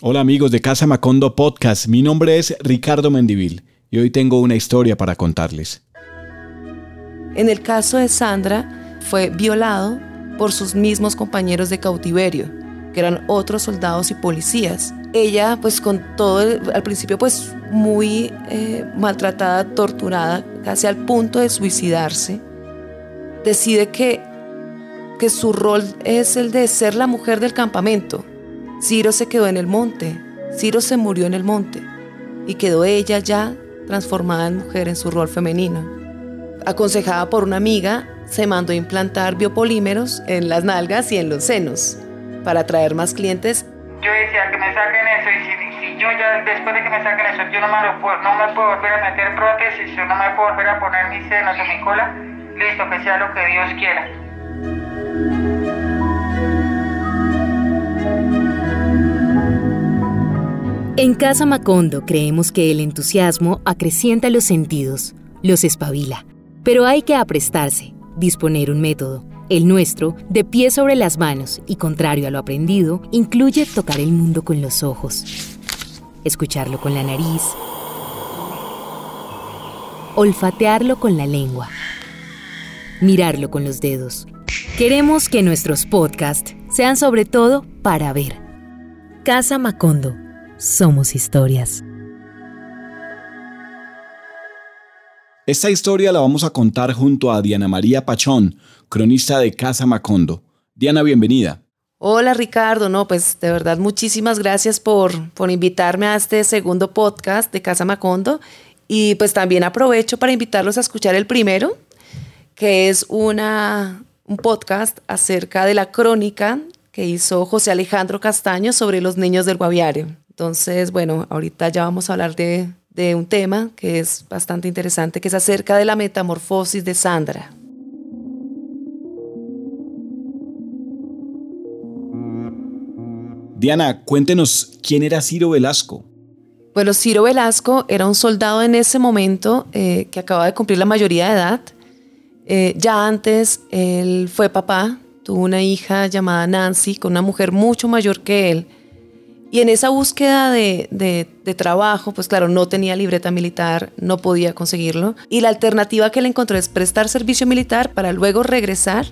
Hola amigos de Casa Macondo Podcast, mi nombre es Ricardo Mendivil y hoy tengo una historia para contarles. En el caso de Sandra, fue violado por sus mismos compañeros de cautiverio, que eran otros soldados y policías. Ella, pues con todo, al principio pues muy eh, maltratada, torturada, casi al punto de suicidarse, decide que, que su rol es el de ser la mujer del campamento. Ciro se quedó en el monte, Ciro se murió en el monte y quedó ella ya transformada en mujer en su rol femenino. Aconsejada por una amiga, se mandó a implantar biopolímeros en las nalgas y en los senos para atraer más clientes. Yo decía que me saquen eso y si, yo ya después de que me saquen eso yo no me, puedo, no me puedo volver a meter prótesis, yo no me puedo volver a poner mis senos o mi cola, listo, que sea lo que Dios quiera. En Casa Macondo creemos que el entusiasmo acrecienta los sentidos, los espabila, pero hay que aprestarse, disponer un método. El nuestro, de pie sobre las manos y contrario a lo aprendido, incluye tocar el mundo con los ojos, escucharlo con la nariz, olfatearlo con la lengua, mirarlo con los dedos. Queremos que nuestros podcasts sean sobre todo para ver. Casa Macondo somos historias. Esta historia la vamos a contar junto a Diana María Pachón, cronista de Casa Macondo. Diana, bienvenida. Hola Ricardo, no, pues de verdad muchísimas gracias por, por invitarme a este segundo podcast de Casa Macondo y pues también aprovecho para invitarlos a escuchar el primero, que es una, un podcast acerca de la crónica que hizo José Alejandro Castaño sobre los niños del Guaviare. Entonces, bueno, ahorita ya vamos a hablar de, de un tema que es bastante interesante, que es acerca de la metamorfosis de Sandra. Diana, cuéntenos quién era Ciro Velasco. Bueno, Ciro Velasco era un soldado en ese momento eh, que acaba de cumplir la mayoría de edad. Eh, ya antes él fue papá, tuvo una hija llamada Nancy con una mujer mucho mayor que él. Y en esa búsqueda de, trabajo, pues claro, no tenía libreta militar, no podía conseguirlo. Y la alternativa que le encontró es prestar servicio militar para luego regresar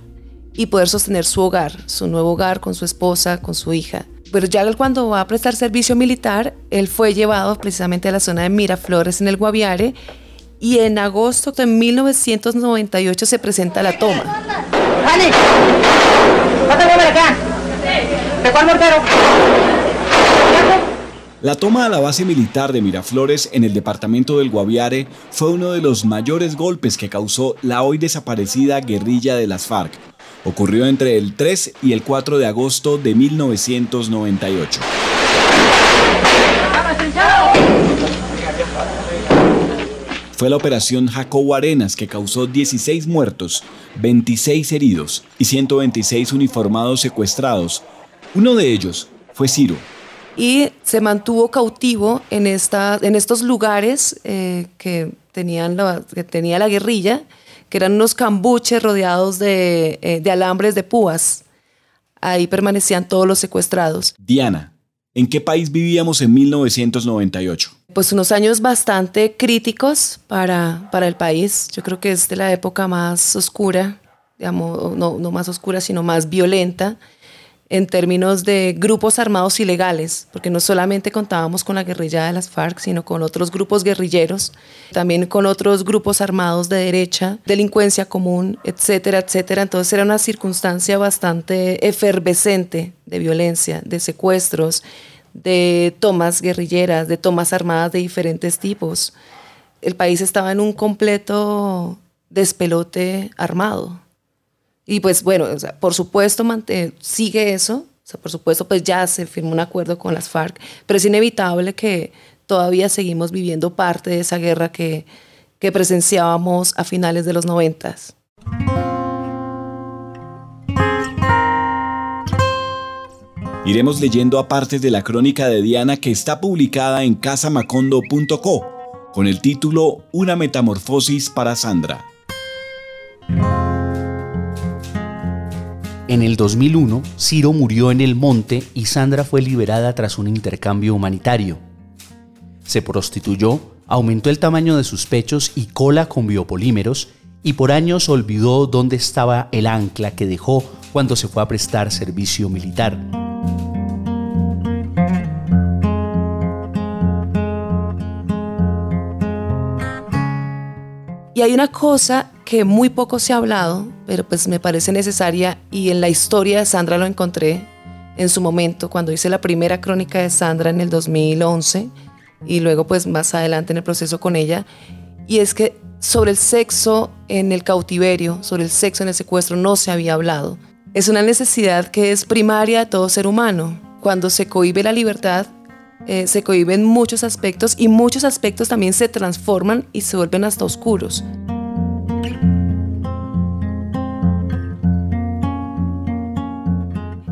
y poder sostener su hogar, su nuevo hogar con su esposa, con su hija. Pero ya cuando va a prestar servicio militar, él fue llevado precisamente a la zona de Miraflores en el Guaviare y en agosto de 1998 se presenta la toma. acá! La toma a la base militar de Miraflores en el departamento del Guaviare fue uno de los mayores golpes que causó la hoy desaparecida guerrilla de las FARC. Ocurrió entre el 3 y el 4 de agosto de 1998. Fue la operación Jacobo Arenas que causó 16 muertos, 26 heridos y 126 uniformados secuestrados. Uno de ellos fue Ciro, y se mantuvo cautivo en, esta, en estos lugares eh, que, tenían la, que tenía la guerrilla, que eran unos cambuches rodeados de, eh, de alambres de púas. Ahí permanecían todos los secuestrados. Diana, ¿en qué país vivíamos en 1998? Pues unos años bastante críticos para, para el país. Yo creo que es de la época más oscura, digamos, no, no más oscura, sino más violenta en términos de grupos armados ilegales, porque no solamente contábamos con la guerrilla de las FARC, sino con otros grupos guerrilleros, también con otros grupos armados de derecha, delincuencia común, etcétera, etcétera. Entonces era una circunstancia bastante efervescente de violencia, de secuestros, de tomas guerrilleras, de tomas armadas de diferentes tipos. El país estaba en un completo despelote armado. Y pues bueno, por supuesto sigue eso, o sea, por supuesto pues ya se firmó un acuerdo con las FARC, pero es inevitable que todavía seguimos viviendo parte de esa guerra que, que presenciábamos a finales de los noventas. Iremos leyendo a partes de la crónica de Diana que está publicada en casamacondo.co con el título Una metamorfosis para Sandra. En el 2001, Ciro murió en el monte y Sandra fue liberada tras un intercambio humanitario. Se prostituyó, aumentó el tamaño de sus pechos y cola con biopolímeros y por años olvidó dónde estaba el ancla que dejó cuando se fue a prestar servicio militar. Y hay una cosa que muy poco se ha hablado, pero pues me parece necesaria y en la historia de Sandra lo encontré en su momento cuando hice la primera crónica de Sandra en el 2011 y luego pues más adelante en el proceso con ella y es que sobre el sexo en el cautiverio, sobre el sexo en el secuestro no se había hablado. Es una necesidad que es primaria de todo ser humano. Cuando se cohibe la libertad, eh, se cohiben muchos aspectos y muchos aspectos también se transforman y se vuelven hasta oscuros.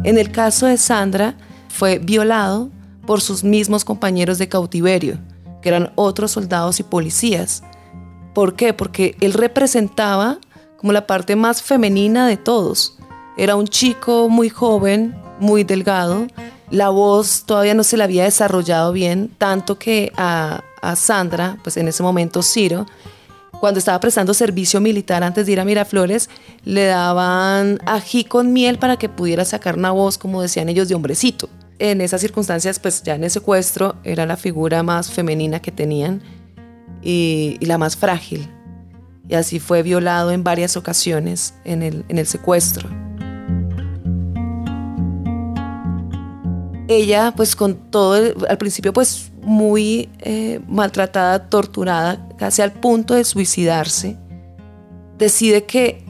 En el caso de Sandra, fue violado por sus mismos compañeros de cautiverio, que eran otros soldados y policías. ¿Por qué? Porque él representaba como la parte más femenina de todos. Era un chico muy joven, muy delgado. La voz todavía no se le había desarrollado bien, tanto que a, Sandra, pues en ese momento Ciro, cuando estaba prestando servicio militar antes de ir a Miraflores, le daban ají con miel para que pudiera sacar una voz, como decían ellos, de hombrecito. En esas circunstancias, pues ya en el secuestro era la figura más femenina que tenían y, la más frágil. Y así fue violado en varias ocasiones en el secuestro. Ella, pues con todo, al principio pues muy eh, maltratada, torturada, casi al punto de suicidarse, decide que,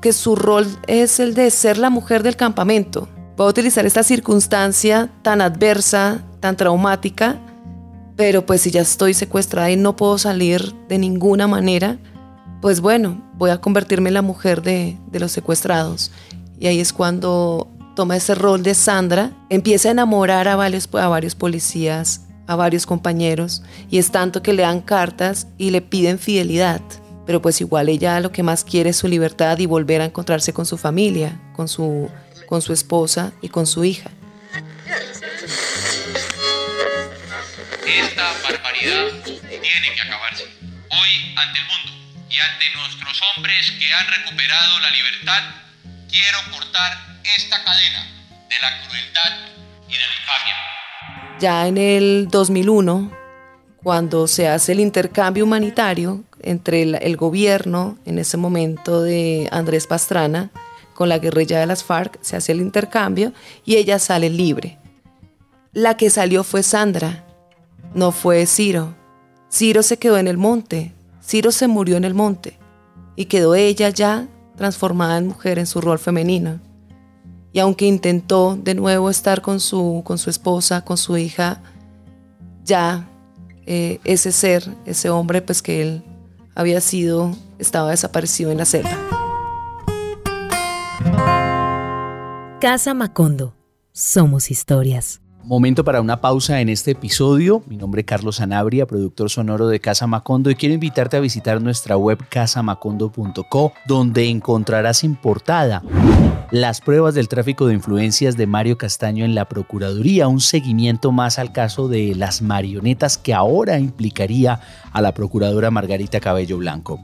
que su rol es el de ser la mujer del campamento. Va a utilizar esta circunstancia tan adversa, tan traumática, pero pues si ya estoy secuestrada y no puedo salir de ninguna manera, pues bueno, voy a convertirme en la mujer de, de los secuestrados. Y ahí es cuando toma ese rol de Sandra, empieza a enamorar a varios, a varios policías, a varios compañeros y es tanto que le dan cartas y le piden fidelidad. Pero pues igual ella lo que más quiere es su libertad y volver a encontrarse con su familia, con su, con su esposa y con su hija. Esta barbaridad tiene que acabarse. Hoy ante el mundo y ante nuestros hombres que han recuperado la libertad, quiero cortar esta cadena de la crueldad y infamia. Ya en el 2001, cuando se hace el intercambio humanitario entre el, gobierno, en ese momento de Andrés Pastrana, con la guerrilla de las FARC, se hace el intercambio y ella sale libre. La que salió fue Sandra, no fue Ciro. Ciro se quedó en el monte, Ciro se murió en el monte y quedó ella ya transformada en mujer en su rol femenino. Y aunque intentó de nuevo estar con su, con su esposa, con su hija, ya eh, ese ser, ese hombre, pues que él había sido, estaba desaparecido en la selva. Casa Macondo. Somos historias. Momento para una pausa en este episodio. Mi nombre es Carlos Sanabria, productor sonoro de Casa Macondo y quiero invitarte a visitar nuestra web casamacondo.co donde encontrarás en portada las pruebas del tráfico de influencias de Mario Castaño en la Procuraduría, un seguimiento más al caso de las marionetas que ahora implicaría a la Procuradora Margarita Cabello Blanco.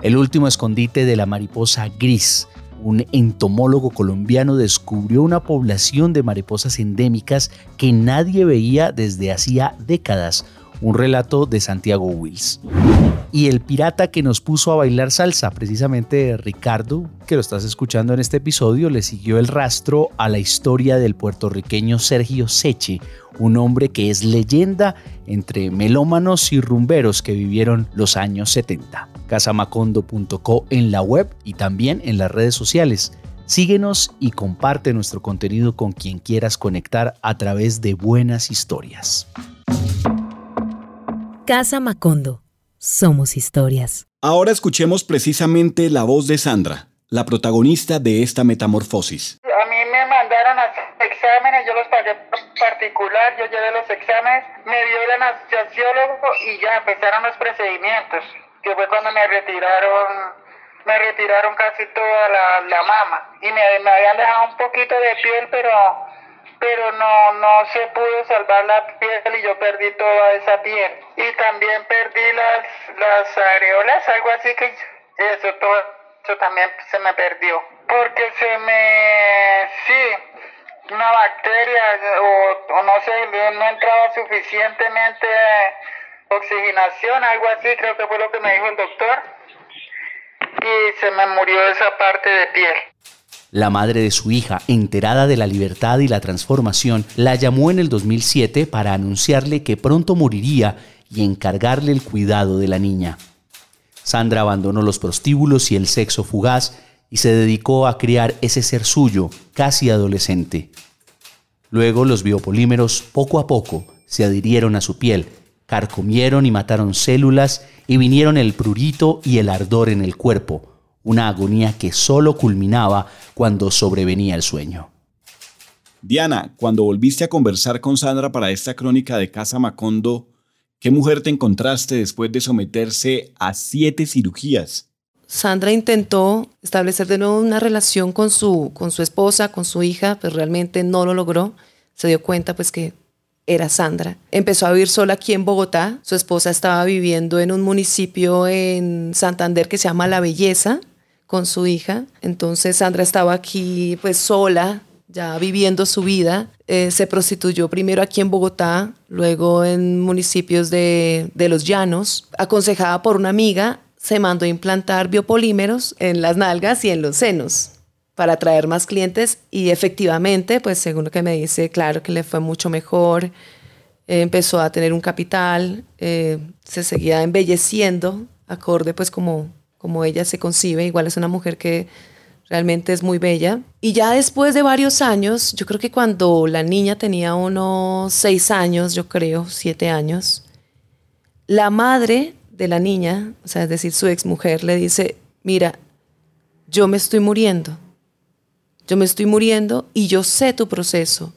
El último escondite de la mariposa gris un entomólogo colombiano descubrió una población de mariposas endémicas que nadie veía desde hacía décadas. Un relato de Santiago Wills. Y el pirata que nos puso a bailar salsa, precisamente Ricardo, que lo estás escuchando en este episodio, le siguió el rastro a la historia del puertorriqueño Sergio Seche, un hombre que es leyenda entre melómanos y rumberos que vivieron los años 70 casamacondo.co en la web y también en las redes sociales. Síguenos y comparte nuestro contenido con quien quieras conectar a través de buenas historias. Casa Macondo. Somos historias. Ahora escuchemos precisamente la voz de Sandra, la protagonista de esta metamorfosis. A mí me mandaron a hacer exámenes, yo los pagué particular, yo llevé los exámenes, me dio el anestesiólogo y ya empezaron los procedimientos que fue cuando me retiraron me retiraron casi toda la, la mama y me, me habían dejado un poquito de piel, pero pero no, no se pudo salvar la piel y yo perdí toda esa piel. Y también perdí las, las areolas, algo así que eso, todo eso también se me perdió. Porque se me, sí, una bacteria o, no sé, no entraba suficientemente oxigenación, algo así, creo que fue lo que me dijo el doctor. Y se me murió esa parte de piel. La madre de su hija, enterada de la libertad y la transformación, la llamó en el 2007 para anunciarle que pronto moriría y encargarle el cuidado de la niña. Sandra abandonó los prostíbulos y el sexo fugaz y se dedicó a criar ese ser suyo, casi adolescente. Luego los biopolímeros poco a poco se adhirieron a su piel, carcomieron y mataron células y vinieron el prurito y el ardor en el cuerpo, una agonía que solo culminaba cuando sobrevenía el sueño. Diana, cuando volviste a conversar con Sandra para esta crónica de Casa Macondo, ¿qué mujer te encontraste después de someterse a siete cirugías? Sandra intentó establecer de nuevo una relación con su, con su esposa, con su hija, pero realmente no lo logró. Se dio cuenta pues que era Sandra. Empezó a vivir sola aquí en Bogotá. Su esposa estaba viviendo en un municipio en Santander que se llama La Belleza con su hija. Entonces Sandra estaba aquí pues sola, ya viviendo su vida. Eh, se prostituyó primero aquí en Bogotá, luego en municipios de, de Los Llanos. Aconsejada por una amiga, se mandó a implantar biopolímeros en las nalgas y en los senos para atraer más clientes y efectivamente, pues según lo que me dice, claro que le fue mucho mejor, empezó a tener un capital, eh, se seguía embelleciendo, acorde pues como, como ella se concibe, igual es una mujer que realmente es muy bella. Y ya después de varios años, yo creo que cuando la niña tenía unos seis años, yo creo, siete años, la madre de la niña, o sea, es decir, su exmujer, le dice, mira, yo me estoy muriendo yo me estoy muriendo y yo sé tu proceso.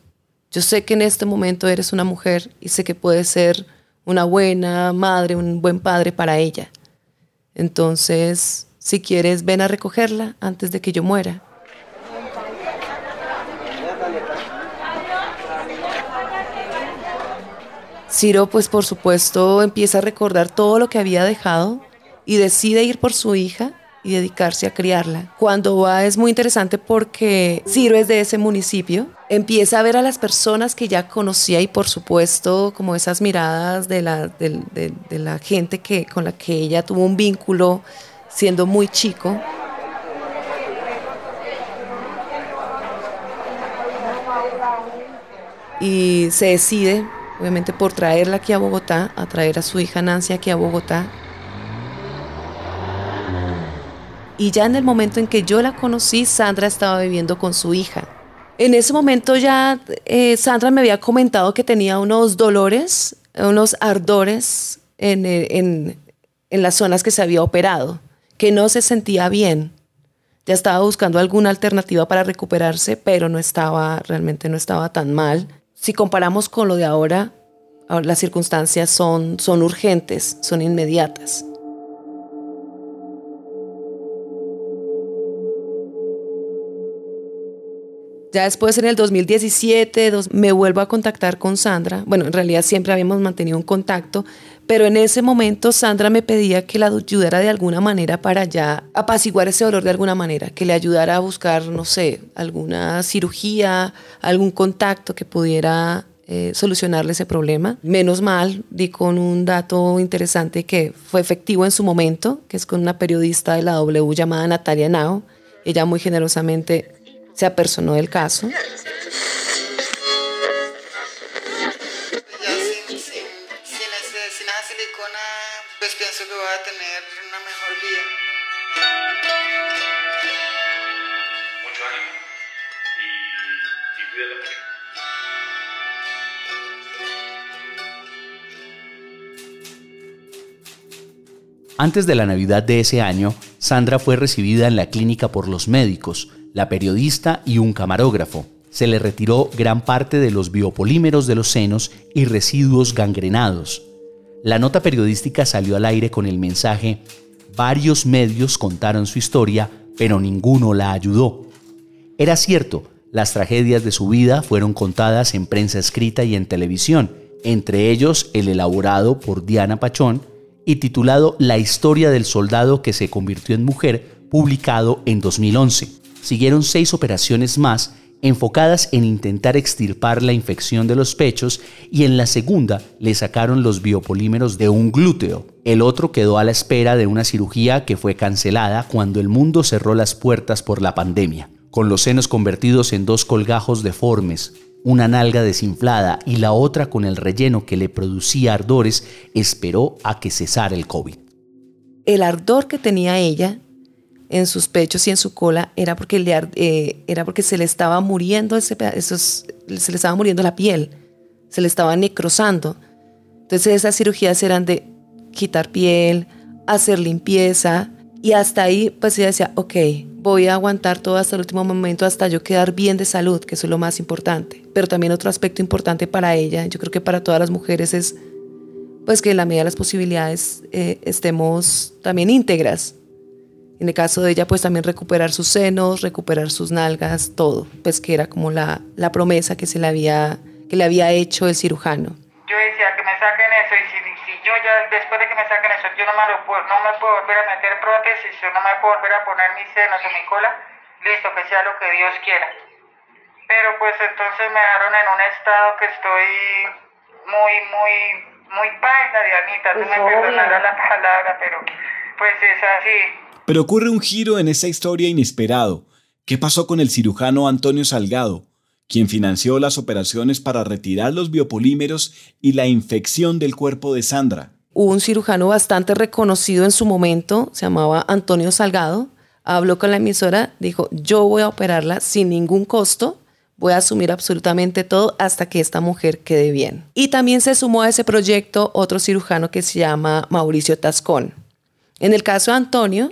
Yo sé que en este momento eres una mujer y sé que puedes ser una buena madre, un buen padre para ella. Entonces, si quieres, ven a recogerla antes de que yo muera. Ciro, pues por supuesto, empieza a recordar todo lo que había dejado y decide ir por su hija y dedicarse a criarla. Cuando va es muy interesante porque Ciro es de ese municipio, empieza a ver a las personas que ya conocía y por supuesto como esas miradas de la, de, la gente que, con la que ella tuvo un vínculo siendo muy chico. Y se decide, obviamente, por traerla aquí a Bogotá, a traer a su hija Nancy aquí a Bogotá y ya en el momento en que yo la conocí, Sandra estaba viviendo con su hija. En ese momento ya eh, Sandra me había comentado que tenía unos dolores, unos ardores en, eh, en, en las zonas que se había operado, que no se sentía bien. Ya estaba buscando alguna alternativa para recuperarse, pero no estaba, realmente no estaba tan mal. Si comparamos con lo de ahora, las circunstancias son, son urgentes, son inmediatas. Ya después en el 2017 me vuelvo a contactar con Sandra. Bueno, en realidad siempre habíamos mantenido un contacto, pero en ese momento Sandra me pedía que la ayudara de alguna manera para ya apaciguar ese dolor de alguna manera, que le ayudara a buscar, no sé, alguna cirugía, algún contacto que pudiera eh, solucionarle ese problema. Menos mal, di con un dato interesante que fue efectivo en su momento, que es con una periodista de la W llamada Natalia Nao. Ella muy generosamente se apersonó del caso. Ya sin, sin, sin, ese, sin esa silicona, pues pienso que voy a tener una mejor vida. Mucho ánimo y, y cuídate mucho. Antes de la Navidad de ese año, Sandra fue recibida en la clínica por los médicos, la periodista y un camarógrafo. Se le retiró gran parte de los biopolímeros de los senos y residuos gangrenados. La nota periodística salió al aire con el mensaje, Varios medios contaron su historia, pero ninguno la ayudó. Era cierto, las tragedias de su vida fueron contadas en prensa escrita y en televisión, entre ellos el elaborado por Diana Pachón y titulado La historia del soldado que se convirtió en mujer, publicado en 2011. Siguieron seis operaciones más enfocadas en intentar extirpar la infección de los pechos y en la segunda le sacaron los biopolímeros de un glúteo. El otro quedó a la espera de una cirugía que fue cancelada cuando el mundo cerró las puertas por la pandemia. Con los senos convertidos en dos colgajos deformes, una nalga desinflada y la otra con el relleno que le producía ardores, esperó a que cesara el COVID. El ardor que tenía ella en sus pechos y en su cola era porque, le, eh, era porque se le estaba muriendo ese, esos, se le estaba muriendo la piel, se le estaba necrosando. Entonces esas cirugías eran de quitar piel, hacer limpieza y hasta ahí pues ella decía, ok, voy a aguantar todo hasta el último momento hasta yo quedar bien de salud, que eso es lo más importante. Pero también otro aspecto importante para ella, yo creo que para todas las mujeres es pues que en la medida de las posibilidades eh, estemos también íntegras en el caso de ella, pues también recuperar sus senos, recuperar sus nalgas, todo, pues que era como la, la promesa que se le había, que le había hecho el cirujano. Yo decía que me saquen eso y si, si yo ya después de que me saquen eso, yo no me, lo puedo, no me puedo volver a meter prótesis, yo no me puedo volver a poner mis senos o mi cola, listo, que sea lo que Dios quiera. Pero pues entonces me dejaron en un estado que estoy muy, muy, muy paisa, Dianita, tú pues me perdonarás la palabra, pero pues es así. Pero ocurre un giro en esa historia inesperado. ¿Qué pasó con el cirujano Antonio Salgado, quien financió las operaciones para retirar los biopolímeros y la infección del cuerpo de Sandra? Hubo un cirujano bastante reconocido en su momento, se llamaba Antonio Salgado, habló con la emisora, dijo, yo voy a operarla sin ningún costo, voy a asumir absolutamente todo hasta que esta mujer quede bien. Y también se sumó a ese proyecto otro cirujano que se llama Mauricio Tascón. En el caso de Antonio,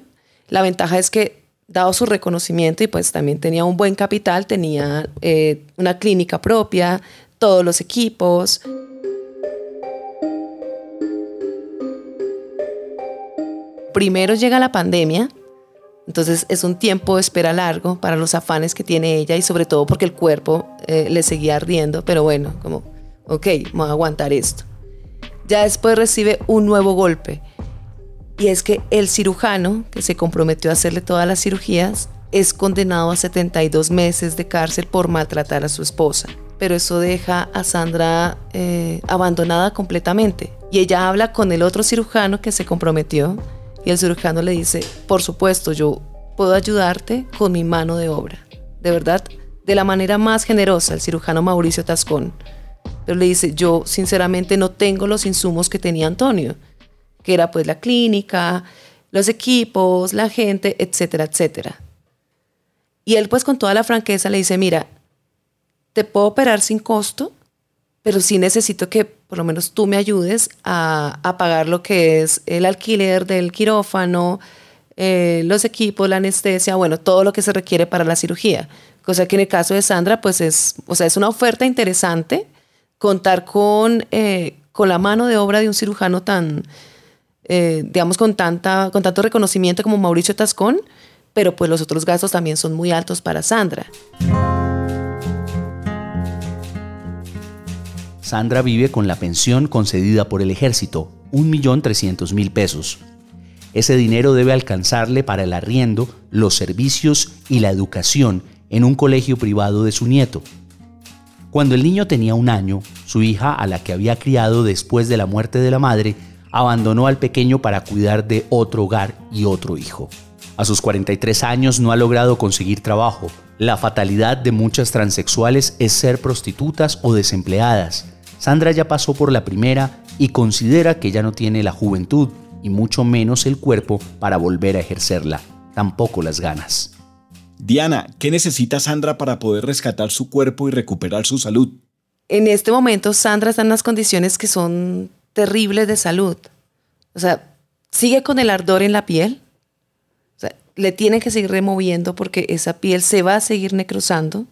la ventaja es que, dado su reconocimiento y pues también tenía un buen capital, tenía eh, una clínica propia, todos los equipos. Primero llega la pandemia, entonces es un tiempo de espera largo para los afanes que tiene ella y sobre todo porque el cuerpo eh, le seguía ardiendo, pero bueno, como, ok, voy a aguantar esto. Ya después recibe un nuevo golpe y es que el cirujano que se comprometió a hacerle todas las cirugías es condenado a 72 meses de cárcel por maltratar a su esposa. Pero eso deja a Sandra eh, abandonada completamente. Y ella habla con el otro cirujano que se comprometió y el cirujano le dice, por supuesto, yo puedo ayudarte con mi mano de obra. De verdad, de la manera más generosa, el cirujano Mauricio Tascón. Pero le dice, yo sinceramente no tengo los insumos que tenía Antonio que era pues la clínica, los equipos, la gente, etcétera, etcétera. Y él pues con toda la franqueza le dice, mira, te puedo operar sin costo, pero sí necesito que por lo menos tú me ayudes a, pagar lo que es el alquiler del quirófano, eh, los equipos, la anestesia, bueno, todo lo que se requiere para la cirugía. Cosa que en el caso de Sandra, pues es, o sea, es una oferta interesante contar con, eh, con la mano de obra de un cirujano tan, eh, digamos, con, tanta, con tanto reconocimiento como Mauricio Tascón, pero pues los otros gastos también son muy altos para Sandra. Sandra vive con la pensión concedida por el ejército, 1.300.000 pesos. Ese dinero debe alcanzarle para el arriendo, los servicios y la educación en un colegio privado de su nieto. Cuando el niño tenía un año, su hija, a la que había criado después de la muerte de la madre, abandonó al pequeño para cuidar de otro hogar y otro hijo. A sus 43 años no ha logrado conseguir trabajo. La fatalidad de muchas transexuales es ser prostitutas o desempleadas. Sandra ya pasó por la primera y considera que ya no tiene la juventud y mucho menos el cuerpo para volver a ejercerla, tampoco las ganas. Diana, ¿qué necesita Sandra para poder rescatar su cuerpo y recuperar su salud? En este momento Sandra está en unas condiciones que son terribles de salud. O sea, sigue con el ardor en la piel. O sea, le tiene que seguir removiendo porque esa piel se va a seguir necrosando.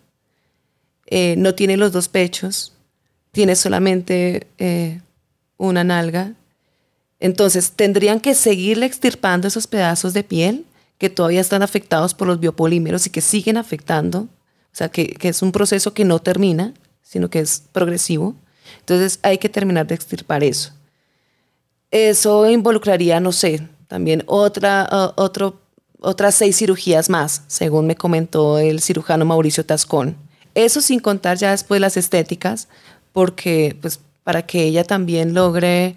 Eh, no tiene los dos pechos, tiene solamente eh, una nalga. Entonces, tendrían que seguirle extirpando esos pedazos de piel que todavía están afectados por los biopolímeros y que siguen afectando. O sea, que es un proceso que no termina, sino que es progresivo. Entonces, hay que terminar de extirpar eso. Eso involucraría, no sé, también otra, otro, otras seis cirugías más, según me comentó el cirujano Mauricio Tascón. Eso sin contar ya después las estéticas, porque pues para que ella también logre,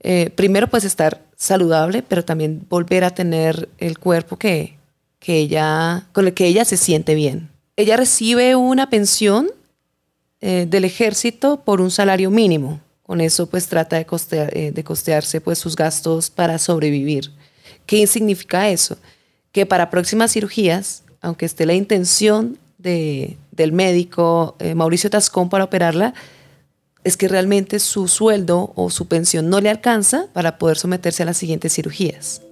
eh, primero pues estar saludable, pero también volver a tener el cuerpo que, que ella, con el que ella se siente bien. Ella recibe una pensión eh, del ejército por un salario mínimo. Con eso pues trata de, eh, de costearse pues sus gastos para sobrevivir. ¿Qué significa eso? Que para próximas cirugías, aunque esté la intención de, del médico eh, Mauricio Tascón para operarla, es que realmente su sueldo o su pensión no le alcanza para poder someterse a las siguientes cirugías.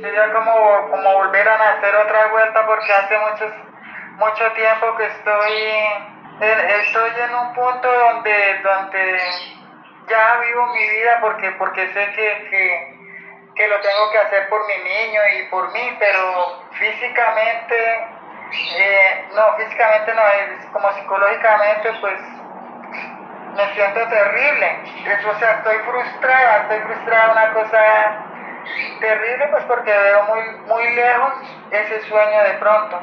Sería como, como volver a nacer otra vuelta porque hace muchos, mucho tiempo que estoy estoy en un punto donde, donde ya vivo mi vida porque, porque sé que, que, que lo tengo que hacer por mi niño y por mí, pero físicamente, eh, no, físicamente no, es como psicológicamente, pues me siento terrible. Eso, o sea, estoy frustrada, estoy frustrada, una cosa terrible, pues porque veo muy, muy lejos ese sueño de pronto.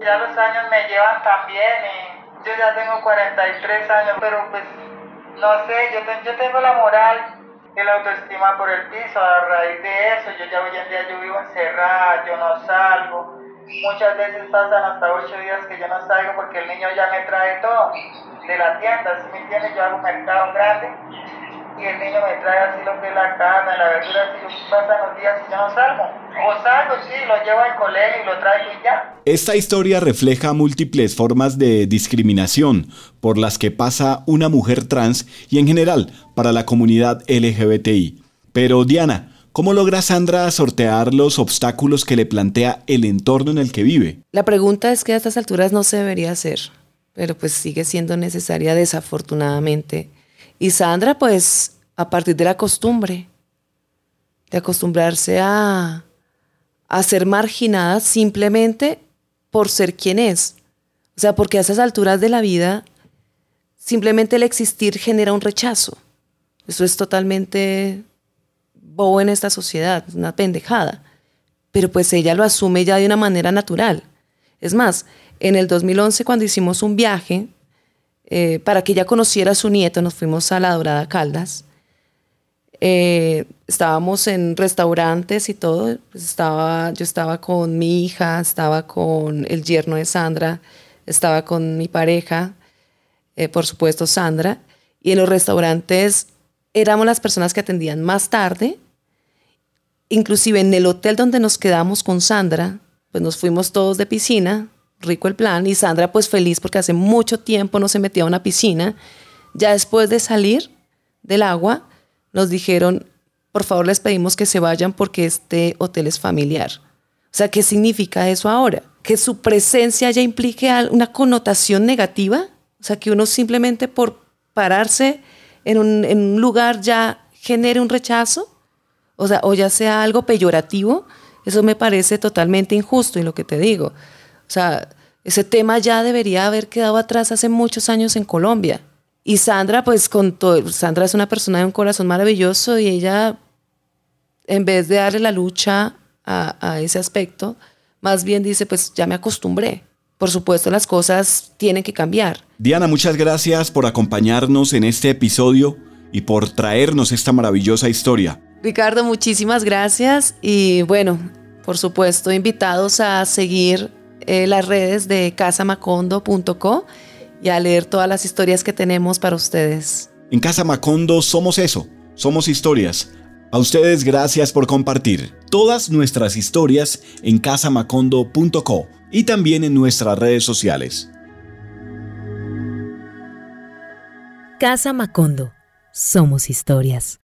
Ya los años me llevan también y yo ya tengo 43 años, pero pues no sé, yo, yo tengo la moral y la autoestima por el piso a raíz de eso. Yo ya hoy en día yo vivo encerrada, yo no salgo. Muchas veces pasan hasta ocho días que yo no salgo porque el niño ya me trae todo de la tienda, si me entiendes, yo hago un mercado grande y el niño me trae así lo que es la carne, la verdura, yo pasan los días y yo no salgo. O salgo, sí, lo llevo al colegio y lo traigo y ya. Esta historia refleja múltiples formas de discriminación por las que pasa una mujer trans y en general para la comunidad LGBTI. Pero Diana, ¿Cómo logra Sandra sortear los obstáculos que le plantea el entorno en el que vive? La pregunta es que a estas alturas no se debería hacer, pero pues sigue siendo necesaria desafortunadamente. Y Sandra, pues, a partir de la costumbre, de acostumbrarse a, ser marginada simplemente por ser quien es. O sea, porque a esas alturas de la vida, simplemente el existir genera un rechazo. Eso es totalmente bobo en esta sociedad, una pendejada. Pero pues ella lo asume ya de una manera natural. Es más, en el 2011 cuando hicimos un viaje eh, para que ella conociera a su nieto, nos fuimos a La Dorada Caldas. Eh, estábamos en restaurantes y todo. Pues yo estaba con mi hija, estaba con el yerno de Sandra, estaba con mi pareja, eh, por supuesto Sandra. Y en los restaurantes éramos las personas que atendían más tarde Inclusive en el hotel donde nos quedamos con Sandra, pues nos fuimos todos de piscina, rico el plan, y Sandra pues feliz porque hace mucho tiempo no se metía a una piscina. Ya después de salir del agua, nos dijeron, por favor les pedimos que se vayan porque este hotel es familiar. O sea, ¿qué significa eso ahora? Que su presencia ya implique una connotación negativa. O sea, que uno simplemente por pararse en un, en un lugar ya genere un rechazo o sea, o ya sea algo peyorativo, eso me parece totalmente injusto y lo que te digo. O sea, ese tema ya debería haber quedado atrás hace muchos años en Colombia. Y Sandra, pues con todo, Sandra es una persona de un corazón maravilloso y ella, en vez de darle la lucha a, a ese aspecto, más bien dice, pues ya me acostumbré. Por supuesto, las cosas tienen que cambiar. Diana, muchas gracias por acompañarnos en este episodio y por traernos esta maravillosa historia. Ricardo, muchísimas gracias y bueno, por supuesto, invitados a seguir eh, las redes de casamacondo.co y a leer todas las historias que tenemos para ustedes. En Casa Macondo somos eso, somos historias. A ustedes gracias por compartir todas nuestras historias en casamacondo.co y también en nuestras redes sociales. Casa Macondo, somos historias.